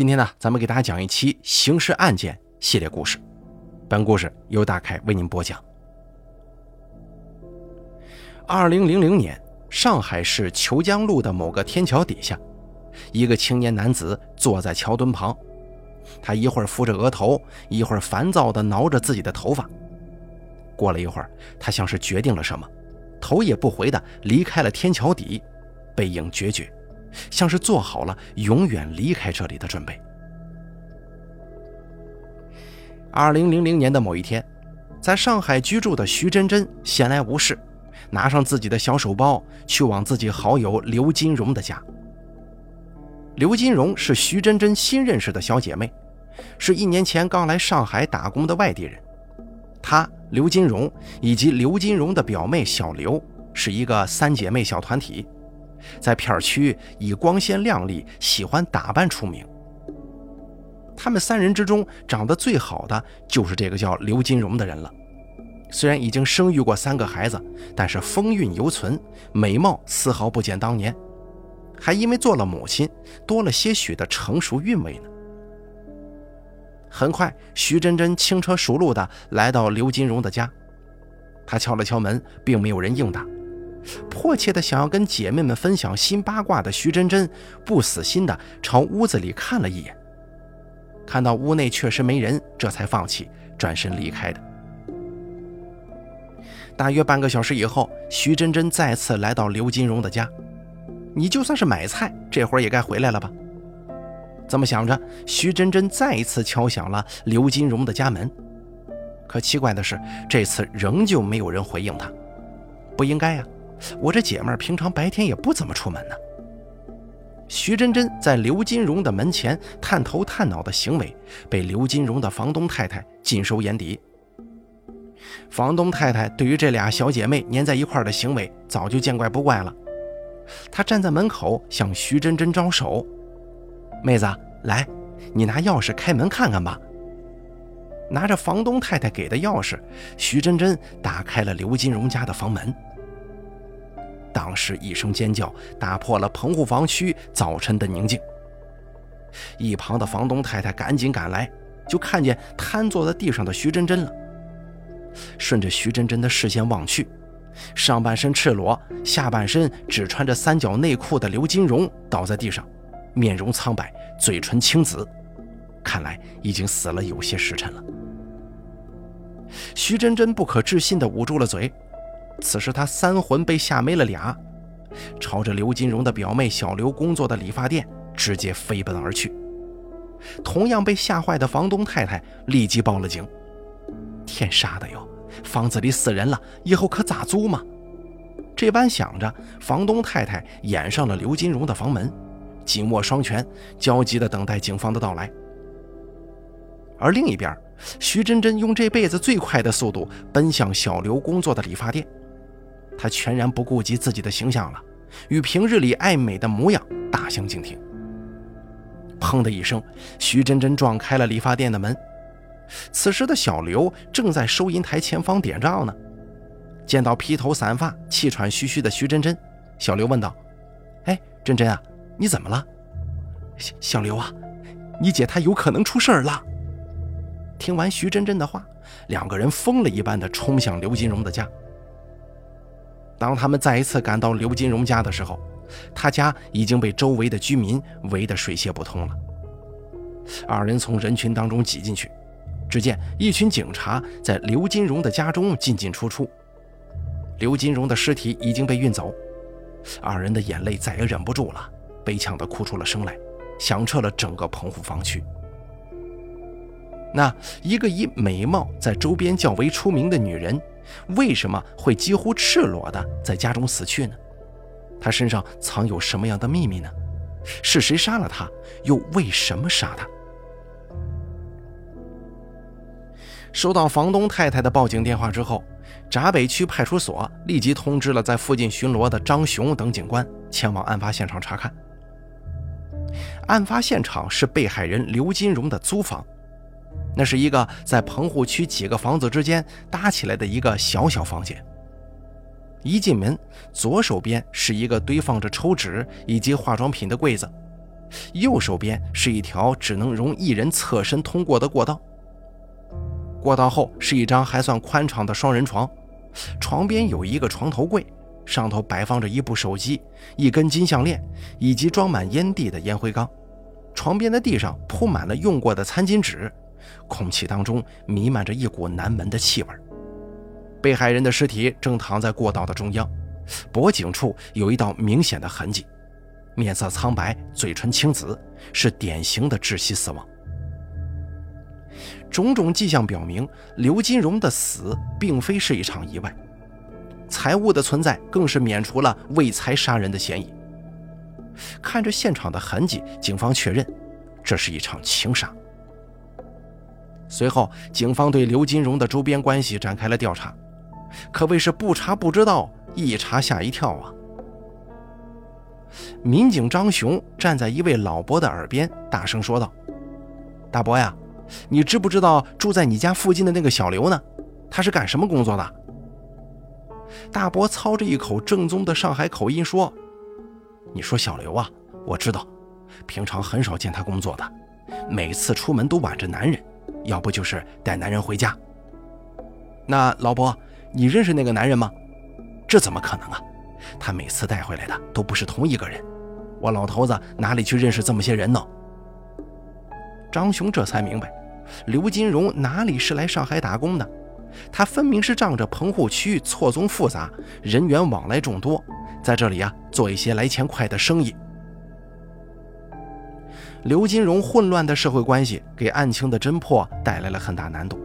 今天呢，咱们给大家讲一期刑事案件系列故事。本故事由大凯为您播讲。二零零零年，上海市虬江路的某个天桥底下，一个青年男子坐在桥墩旁，他一会儿扶着额头，一会儿烦躁地挠着自己的头发。过了一会儿，他像是决定了什么，头也不回地离开了天桥底，背影决绝。像是做好了永远离开这里的准备。二零零零年的某一天，在上海居住的徐真真闲来无事，拿上自己的小手包，去往自己好友刘金荣的家。刘金荣是徐真真新认识的小姐妹，是一年前刚来上海打工的外地人。她刘金荣以及刘金荣的表妹小刘是一个三姐妹小团体。在片区以光鲜亮丽、喜欢打扮出名。他们三人之中长得最好的就是这个叫刘金荣的人了。虽然已经生育过三个孩子，但是风韵犹存，美貌丝毫不减当年，还因为做了母亲，多了些许的成熟韵味呢。很快，徐真真轻车熟路地来到刘金荣的家，她敲了敲门，并没有人应答。迫切的想要跟姐妹们分享新八卦的徐真真，不死心的朝屋子里看了一眼，看到屋内确实没人，这才放弃，转身离开的。大约半个小时以后，徐真真再次来到刘金荣的家。你就算是买菜，这会儿也该回来了吧？这么想着，徐真真再一次敲响了刘金荣的家门。可奇怪的是，这次仍旧没有人回应他。不应该呀。我这姐妹平常白天也不怎么出门呢。徐真真在刘金荣的门前探头探脑的行为，被刘金荣的房东太太尽收眼底。房东太太对于这俩小姐妹粘在一块儿的行为，早就见怪不怪了。她站在门口向徐真真招手：“妹子，来，你拿钥匙开门看看吧。”拿着房东太太给的钥匙，徐真真打开了刘金荣家的房门。当时一声尖叫打破了棚户房区早晨的宁静。一旁的房东太太赶紧赶来，就看见瘫坐在地上的徐真真了。顺着徐真真的视线望去，上半身赤裸，下半身只穿着三角内裤的刘金荣倒在地上，面容苍白，嘴唇青紫，看来已经死了有些时辰了。徐真真不可置信地捂住了嘴。此时他三魂被吓没了俩，朝着刘金荣的表妹小刘工作的理发店直接飞奔而去。同样被吓坏的房东太太立即报了警。天杀的哟，房子里死人了，以后可咋租嘛？这般想着，房东太太掩上了刘金荣的房门，紧握双拳，焦急地等待警方的到来。而另一边，徐真真用这辈子最快的速度奔向小刘工作的理发店。他全然不顾及自己的形象了，与平日里爱美的模样大相径庭。砰的一声，徐真真撞开了理发店的门。此时的小刘正在收银台前方点账呢。见到披头散发、气喘吁吁的徐真真，小刘问道：“哎，真真啊，你怎么了？”“小小刘啊，你姐她有可能出事儿了。”听完徐真真的话，两个人疯了一般的冲向刘金荣的家。当他们再一次赶到刘金荣家的时候，他家已经被周围的居民围得水泄不通了。二人从人群当中挤进去，只见一群警察在刘金荣的家中进进出出。刘金荣的尸体已经被运走，二人的眼泪再也忍不住了，悲呛地哭出了声来，响彻了整个棚户房区。那一个以美貌在周边较为出名的女人。为什么会几乎赤裸的在家中死去呢？他身上藏有什么样的秘密呢？是谁杀了他？又为什么杀他？收到房东太太的报警电话之后，闸北区派出所立即通知了在附近巡逻的张雄等警官前往案发现场查看。案发现场是被害人刘金荣的租房。那是一个在棚户区几个房子之间搭起来的一个小小房间。一进门，左手边是一个堆放着抽纸以及化妆品的柜子，右手边是一条只能容一人侧身通过的过道。过道后是一张还算宽敞的双人床，床边有一个床头柜，上头摆放着一部手机、一根金项链以及装满烟蒂的烟灰缸。床边的地上铺满了用过的餐巾纸，空气当中弥漫着一股难闻的气味。被害人的尸体正躺在过道的中央，脖颈处有一道明显的痕迹，面色苍白，嘴唇青紫，是典型的窒息死亡。种种迹象表明，刘金荣的死并非是一场意外，财物的存在更是免除了为财杀人的嫌疑。看着现场的痕迹，警方确认这是一场情杀。随后，警方对刘金荣的周边关系展开了调查，可谓是不查不知道，一查吓一跳啊！民警张雄站在一位老伯的耳边，大声说道：“大伯呀！”你知不知道住在你家附近的那个小刘呢？他是干什么工作的？大伯操着一口正宗的上海口音说：“你说小刘啊，我知道，平常很少见他工作的，每次出门都挽着男人，要不就是带男人回家。那老伯，你认识那个男人吗？这怎么可能啊？他每次带回来的都不是同一个人，我老头子哪里去认识这么些人呢？”张雄这才明白。刘金荣哪里是来上海打工的？他分明是仗着棚户区错综复杂，人员往来众多，在这里啊做一些来钱快的生意。刘金荣混乱的社会关系给案情的侦破带来了很大难度。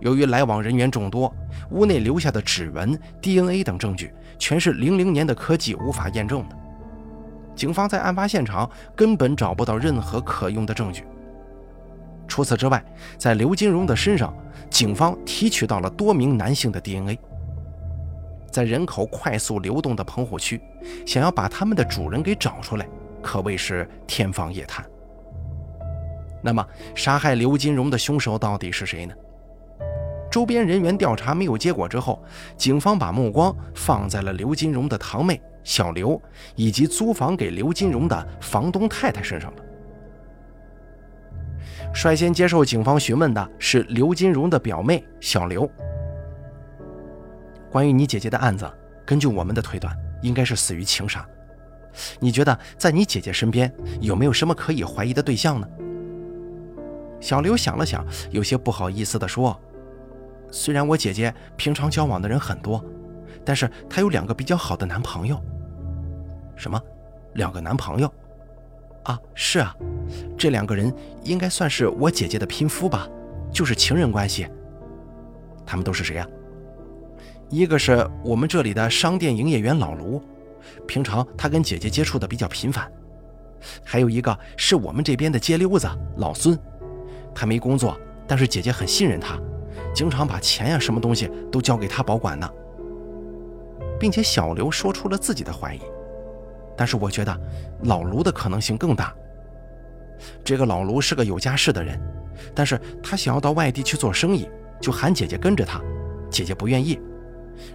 由于来往人员众多，屋内留下的指纹、DNA 等证据全是零零年的科技无法验证的，警方在案发现场根本找不到任何可用的证据。除此之外，在刘金荣的身上，警方提取到了多名男性的 DNA。在人口快速流动的棚户区，想要把他们的主人给找出来，可谓是天方夜谭。那么，杀害刘金荣的凶手到底是谁呢？周边人员调查没有结果之后，警方把目光放在了刘金荣的堂妹小刘以及租房给刘金荣的房东太太身上了。率先接受警方询问的是刘金荣的表妹小刘。关于你姐姐的案子，根据我们的推断，应该是死于情杀。你觉得在你姐姐身边有没有什么可以怀疑的对象呢？小刘想了想，有些不好意思地说：“虽然我姐姐平常交往的人很多，但是她有两个比较好的男朋友。”什么？两个男朋友？啊，是啊，这两个人应该算是我姐姐的拼夫吧，就是情人关系。他们都是谁呀？一个是我们这里的商店营业员老卢，平常他跟姐姐接触的比较频繁。还有一个是我们这边的街溜子老孙，他没工作，但是姐姐很信任他，经常把钱呀什么东西都交给他保管呢。并且小刘说出了自己的怀疑。但是我觉得老卢的可能性更大。这个老卢是个有家室的人，但是他想要到外地去做生意，就喊姐姐跟着他，姐姐不愿意。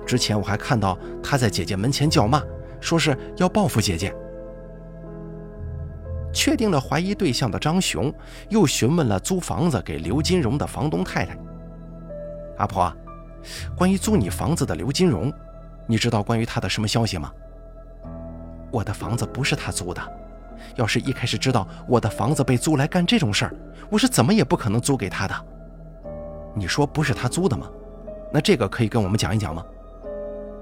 之前我还看到他在姐姐门前叫骂，说是要报复姐姐。确定了怀疑对象的张雄，又询问了租房子给刘金荣的房东太太：“阿婆，关于租你房子的刘金荣，你知道关于他的什么消息吗？”我的房子不是他租的，要是一开始知道我的房子被租来干这种事儿，我是怎么也不可能租给他的。你说不是他租的吗？那这个可以跟我们讲一讲吗？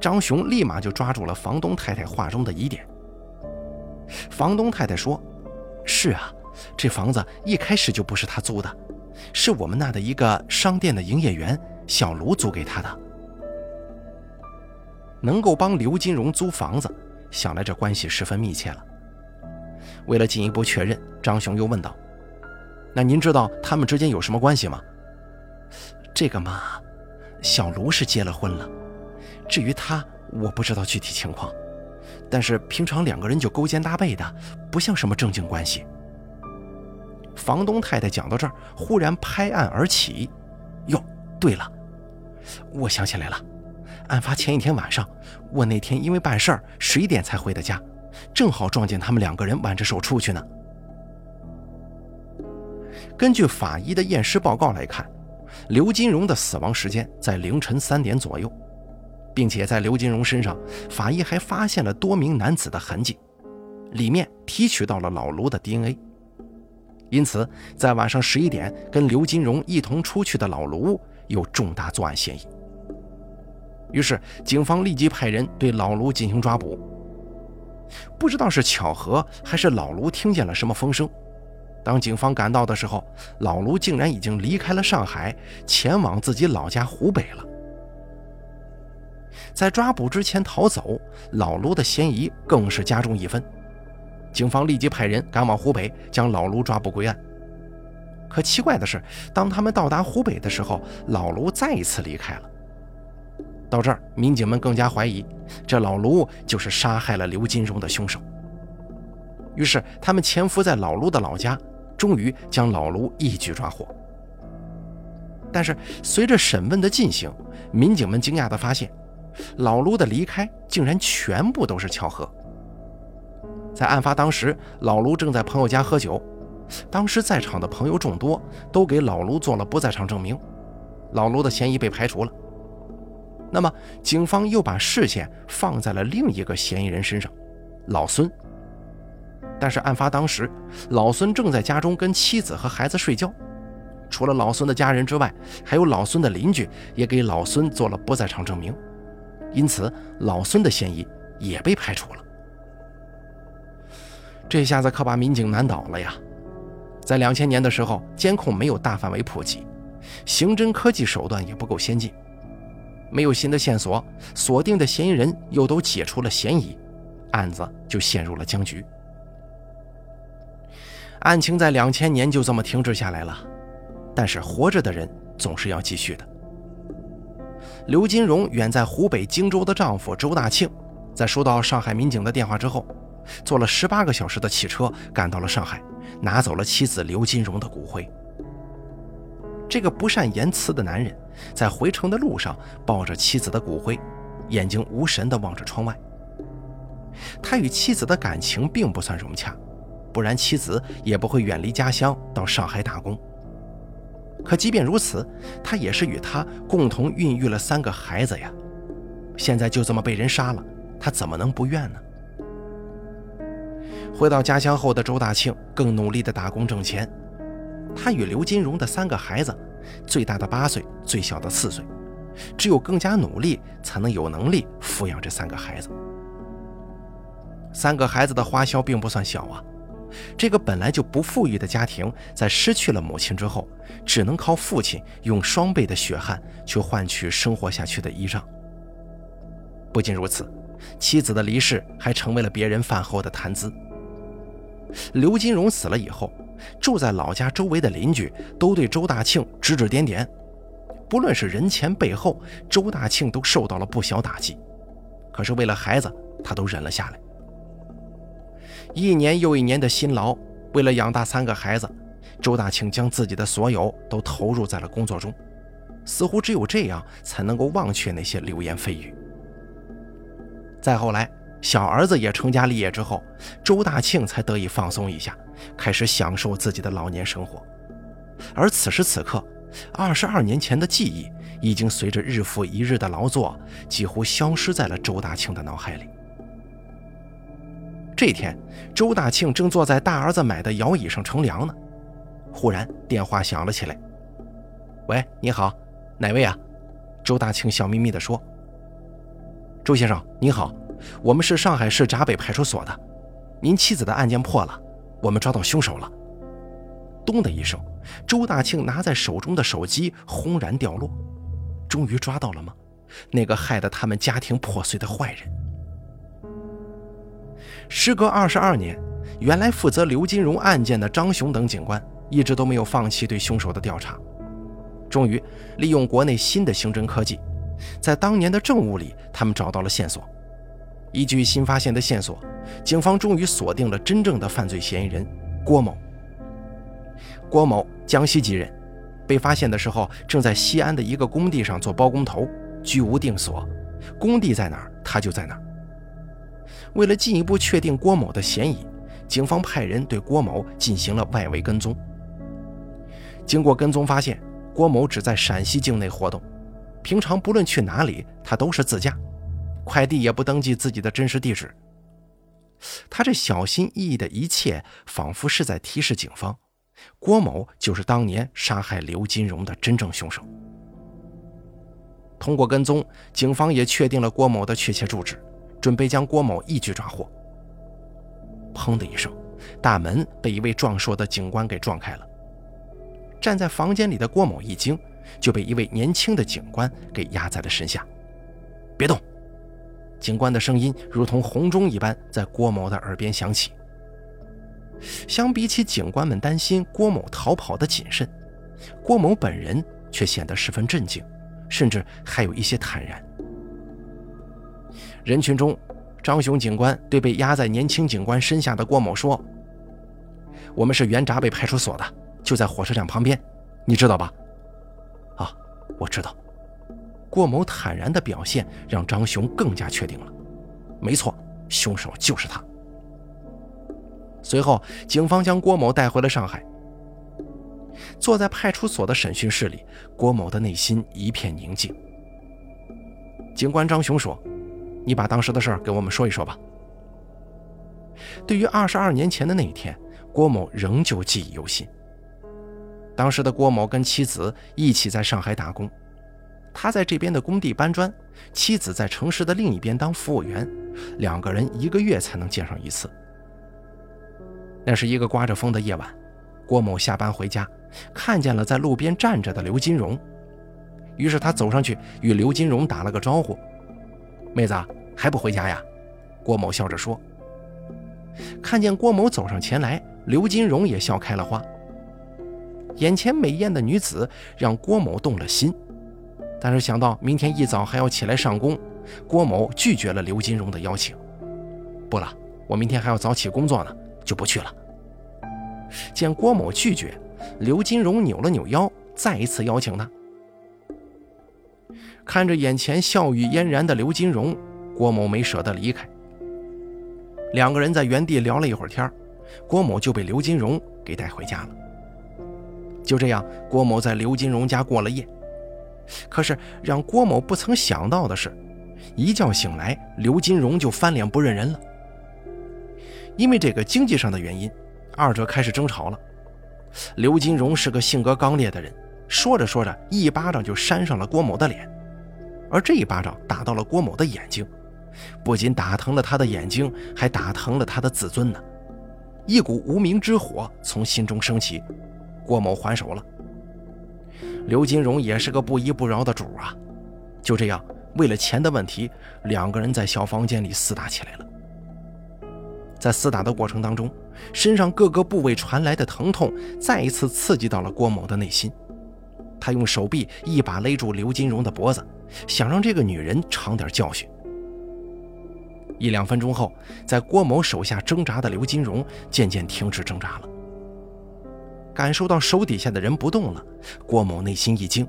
张雄立马就抓住了房东太太话中的疑点。房东太太说：“是啊，这房子一开始就不是他租的，是我们那的一个商店的营业员小卢租给他的。能够帮刘金荣租房子。”想来这关系十分密切了。为了进一步确认，张雄又问道：“那您知道他们之间有什么关系吗？”这个嘛，小卢是结了婚了，至于他，我不知道具体情况。但是平常两个人就勾肩搭背的，不像什么正经关系。房东太太讲到这儿，忽然拍案而起：“哟，对了，我想起来了。”案发前一天晚上，我那天因为办事儿，十一点才回的家，正好撞见他们两个人挽着手出去呢。根据法医的验尸报告来看，刘金荣的死亡时间在凌晨三点左右，并且在刘金荣身上，法医还发现了多名男子的痕迹，里面提取到了老卢的 DNA。因此，在晚上十一点跟刘金荣一同出去的老卢有重大作案嫌疑。于是，警方立即派人对老卢进行抓捕。不知道是巧合还是老卢听见了什么风声，当警方赶到的时候，老卢竟然已经离开了上海，前往自己老家湖北了。在抓捕之前逃走，老卢的嫌疑更是加重一分。警方立即派人赶往湖北，将老卢抓捕归案。可奇怪的是，当他们到达湖北的时候，老卢再一次离开了。到这儿，民警们更加怀疑，这老卢就是杀害了刘金荣的凶手。于是，他们潜伏在老卢的老家，终于将老卢一举抓获。但是，随着审问的进行，民警们惊讶地发现，老卢的离开竟然全部都是巧合。在案发当时，老卢正在朋友家喝酒，当时在场的朋友众多，都给老卢做了不在场证明，老卢的嫌疑被排除了。那么，警方又把视线放在了另一个嫌疑人身上，老孙。但是案发当时，老孙正在家中跟妻子和孩子睡觉，除了老孙的家人之外，还有老孙的邻居也给老孙做了不在场证明，因此老孙的嫌疑也被排除了。这下子可把民警难倒了呀！在两千年的时候，监控没有大范围普及，刑侦科技手段也不够先进，没有新的线索，锁定的嫌疑人又都解除了嫌疑，案子就陷入了僵局。案情在两千年就这么停滞下来了，但是活着的人总是要继续的。刘金荣远在湖北荆州的丈夫周大庆，在收到上海民警的电话之后。坐了十八个小时的汽车赶到了上海，拿走了妻子刘金荣的骨灰。这个不善言辞的男人，在回城的路上抱着妻子的骨灰，眼睛无神地望着窗外。他与妻子的感情并不算融洽，不然妻子也不会远离家乡到上海打工。可即便如此，他也是与他共同孕育了三个孩子呀。现在就这么被人杀了，他怎么能不怨呢？回到家乡后的周大庆更努力地打工挣钱。他与刘金荣的三个孩子，最大的八岁，最小的四岁，只有更加努力，才能有能力抚养这三个孩子。三个孩子的花销并不算小啊！这个本来就不富裕的家庭，在失去了母亲之后，只能靠父亲用双倍的血汗去换取生活下去的依仗。不仅如此，妻子的离世还成为了别人饭后的谈资。刘金荣死了以后，住在老家周围的邻居都对周大庆指指点点，不论是人前背后，周大庆都受到了不小打击。可是为了孩子，他都忍了下来。一年又一年的辛劳，为了养大三个孩子，周大庆将自己的所有都投入在了工作中，似乎只有这样才能够忘却那些流言蜚语。再后来。小儿子也成家立业之后，周大庆才得以放松一下，开始享受自己的老年生活。而此时此刻，二十二年前的记忆已经随着日复一日的劳作，几乎消失在了周大庆的脑海里。这天，周大庆正坐在大儿子买的摇椅上乘凉呢，忽然电话响了起来。“喂，你好，哪位啊？”周大庆笑眯眯地说。“周先生，您好。”我们是上海市闸北派出所的，您妻子的案件破了，我们抓到凶手了。咚的一声，周大庆拿在手中的手机轰然掉落。终于抓到了吗？那个害得他们家庭破碎的坏人。时隔二十二年，原来负责刘金荣案件的张雄等警官一直都没有放弃对凶手的调查。终于，利用国内新的刑侦科技，在当年的证物里，他们找到了线索。依据新发现的线索，警方终于锁定了真正的犯罪嫌疑人郭某。郭某，江西籍人，被发现的时候正在西安的一个工地上做包工头，居无定所，工地在哪儿，他就在哪儿。为了进一步确定郭某的嫌疑，警方派人对郭某进行了外围跟踪。经过跟踪发现，郭某只在陕西境内活动，平常不论去哪里，他都是自驾，快递也不登记自己的真实地址。他这小心翼翼的一切，仿佛是在提示警方，郭某就是当年杀害刘金荣的真正凶手。通过跟踪，警方也确定了郭某的确切住址，准备将郭某一举抓获。砰的一声，大门被一位壮硕的警官给撞开了。站在房间里的郭某一惊，就被一位年轻的警官给压在了身下。别动！警官的声音如同洪钟一般在郭某的耳边响起。相比起警官们担心郭某逃跑的谨慎，郭某本人却显得十分镇静。甚至还有一些坦然。人群中，张雄警官对被压在年轻警官身下的郭某说：“我们是原闸北派出所的，就在火车站旁边，你知道吧？”“啊，我知道。”郭某坦然的表现让张雄更加确定了，没错，凶手就是他。随后，警方将郭某带回了上海。坐在派出所的审讯室里，郭某的内心一片宁静。警官张雄说：“你把当时的事儿给我们说一说吧。”对于二十二年前的那一天，郭某仍旧记忆犹新。当时的郭某跟妻子一起在上海打工，他在这边的工地搬砖，妻子在城市的另一边当服务员，两个人一个月才能见上一次。那是一个刮着风的夜晚，郭某下班回家。看见了在路边站着的刘金荣，于是他走上去与刘金荣打了个招呼：“妹子还不回家呀？”郭某笑着说。看见郭某走上前来，刘金荣也笑开了花。眼前美艳的女子让郭某动了心，但是想到明天一早还要起来上工，郭某拒绝了刘金荣的邀请：“不了，我明天还要早起工作呢，就不去了。”见郭某拒绝。刘金荣扭了扭腰，再一次邀请他。看着眼前笑语嫣然的刘金荣，郭某没舍得离开。两个人在原地聊了一会儿天郭某就被刘金荣给带回家了。就这样，郭某在刘金荣家过了夜。可是让郭某不曾想到的是，一觉醒来，刘金荣就翻脸不认人了。因为这个经济上的原因，二者开始争吵了。刘金荣是个性格刚烈的人，说着说着，一巴掌就扇上了郭某的脸，而这一巴掌打到了郭某的眼睛，不仅打疼了他的眼睛，还打疼了他的自尊呢。一股无名之火从心中升起，郭某还手了。刘金荣也是个不依不饶的主啊，就这样，为了钱的问题，两个人在小房间里厮打起来了。在厮打的过程当中，身上各个部位传来的疼痛再一次刺激到了郭某的内心。他用手臂一把勒住刘金荣的脖子，想让这个女人尝点教训。一两分钟后，在郭某手下挣扎的刘金荣渐渐停止挣扎了。感受到手底下的人不动了，郭某内心一惊，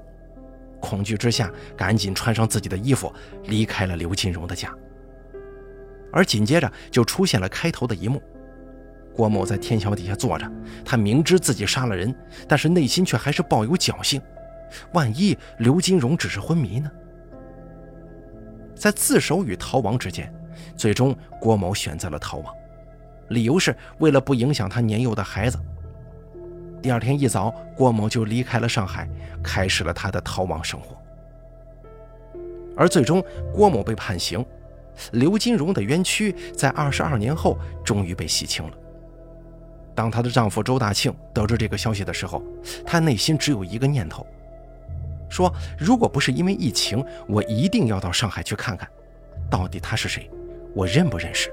恐惧之下赶紧穿上自己的衣服，离开了刘金荣的家。而紧接着就出现了开头的一幕：郭某在天桥底下坐着，他明知自己杀了人，但是内心却还是抱有侥幸，万一刘金荣只是昏迷呢？在自首与逃亡之间，最终郭某选择了逃亡，理由是为了不影响他年幼的孩子。第二天一早，郭某就离开了上海，开始了他的逃亡生活。而最终，郭某被判刑。刘金荣的冤屈在二十二年后终于被洗清了。当她的丈夫周大庆得知这个消息的时候，他内心只有一个念头：说如果不是因为疫情，我一定要到上海去看看，到底他是谁，我认不认识。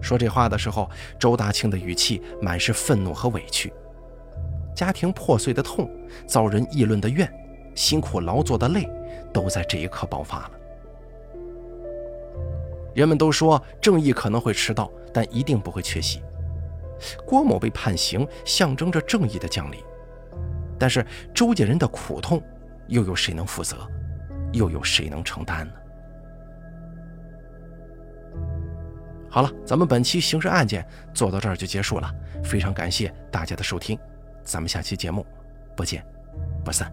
说这话的时候，周大庆的语气满是愤怒和委屈。家庭破碎的痛，遭人议论的怨，辛苦劳作的累，都在这一刻爆发了。人们都说正义可能会迟到，但一定不会缺席。郭某被判刑，象征着正义的降临。但是周家人的苦痛，又有谁能负责？又有谁能承担呢？好了，咱们本期刑事案件做到这儿就结束了，非常感谢大家的收听，咱们下期节目不见不散。